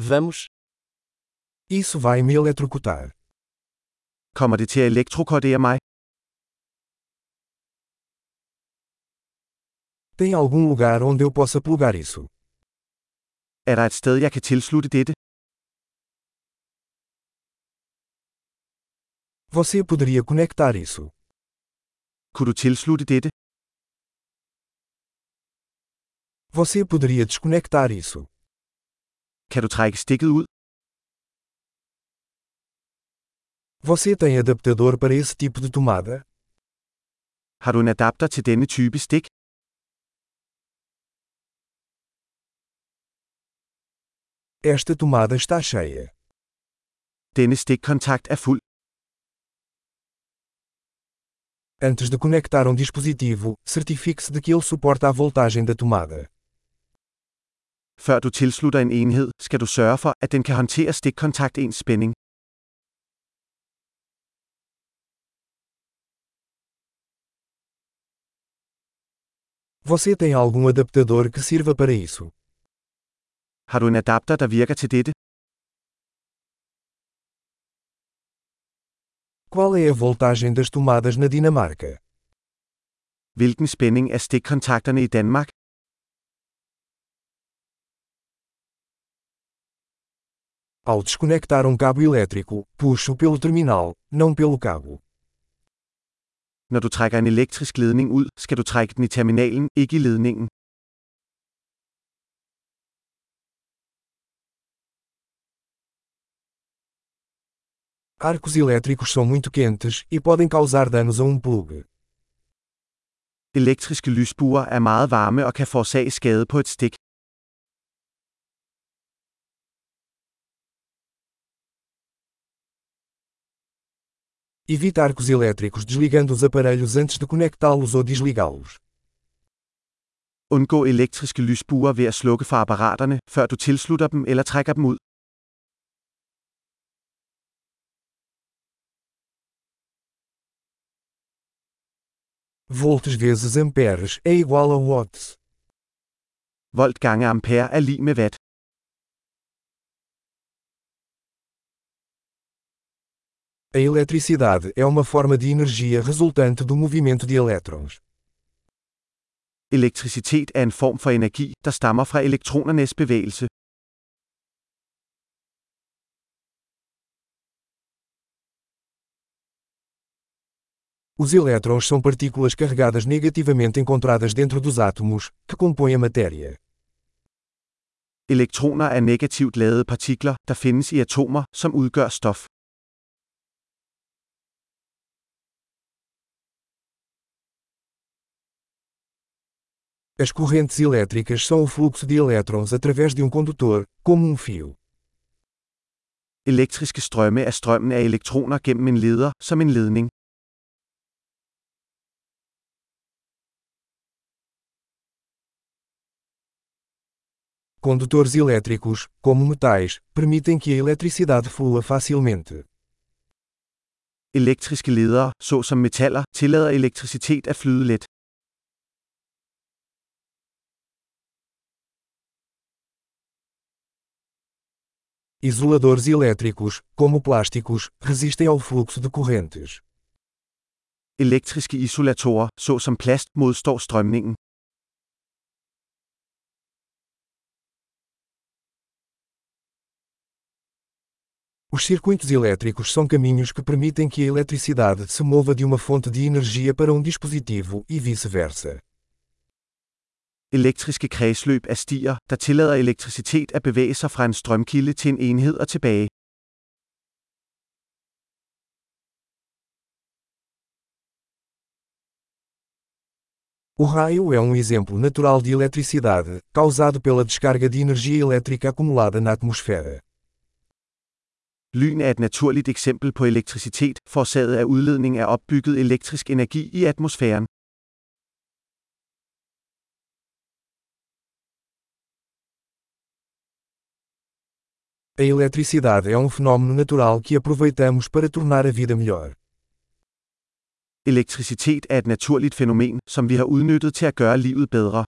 Vamos. Isso vai me eletrocutar. Kommer det til at elektrokordere mig? Tem algum lugar onde eu possa plugar isso? Er der et sted, jeg kan tilslutte dette? Você poderia conectar isso. Kunne du tilslutte dette? Você poderia desconectar isso. Kan du trække stikket ud? Você tem adaptador para esse tipo de tomada? Har du en adapter til denne type stik? Esta tomada está cheia. Denne stikkontakt er fuld. Antes de conectar um dispositivo, certifique-se de que ele suporta a voltagem da tomada. Før du tilslutter en enhed, skal du sørge for, at den kan håndtere stikkontakt ens spænding. Você tem algum adaptador que sirva para isso? Har du en adapter, der virker til dette? Qual é a voltagem das tomadas na Dinamarca? Hvilken spænding er stikkontakterne i Danmark? Ao desconectar um cabo elétrico, puxo pelo terminal, não pelo cabo. Når du trækker en elektrisk ledning ud, skal du trække den i terminalen, ikke i ledningen. Arcos elétricos são muito quentes e podem causar danos a um plug. Elektriske lysbuer er meget varme og kan forårsage skade på et stik. Evite arcos elétricos desligando os aparelhos antes de conectá-los ou desligá-los. Undgå elektriske lysbuer ved at slukke for apparaterne, før du tilslutter dem eller trækker dem ud. Volts vezes amperes é igual a watts. Volt gange ampere er lig med watt. A eletricidade é uma forma de energia resultante do movimento de elétrons. Elektricitet er en form for energi, der stammer fra elektronernes bevægelse. Os elétrons são partículas carregadas negativamente encontradas dentro dos átomos, que compõem a matéria. Elektroner er negativt ladede partikler, der findes i atomer, som udgør stof. As correntes elétricas são o fluxo de elétrons através de um condutor, como um fio. Elektriske strømme er strømmen af elektroner gennem en leder, som en ledning. Condutores elétricos, como metais, permitem que a eletricidade flua facilmente. Elektriske ledere, såsom metaller, tillader elektricitet at flyde let. Isoladores elétricos, como plásticos, resistem ao fluxo de correntes. Elektriske isolatorer, såsom plast, modstår strømningen. Os circuitos elétricos são caminhos que permitem que a eletricidade se mova de uma fonte de energia para um dispositivo e vice-versa. Elektriske kredsløb er stier, der tillader elektricitet at bevæge sig fra en strømkilde til en enhed og tilbage. O raio é um exemplo natural de eletricidade, causado pela descarga de energia elétrica acumulada na atmosfera. Lyn er et naturligt eksempel på elektricitet, forårsaget af udledning af opbygget elektrisk energi i atmosfæren. A eletricidade é um fenômeno natural que aproveitamos para tornar a vida melhor. Elektricitet er et naturligt fænomen, som vi har udnyttet til at gøre livet bedre.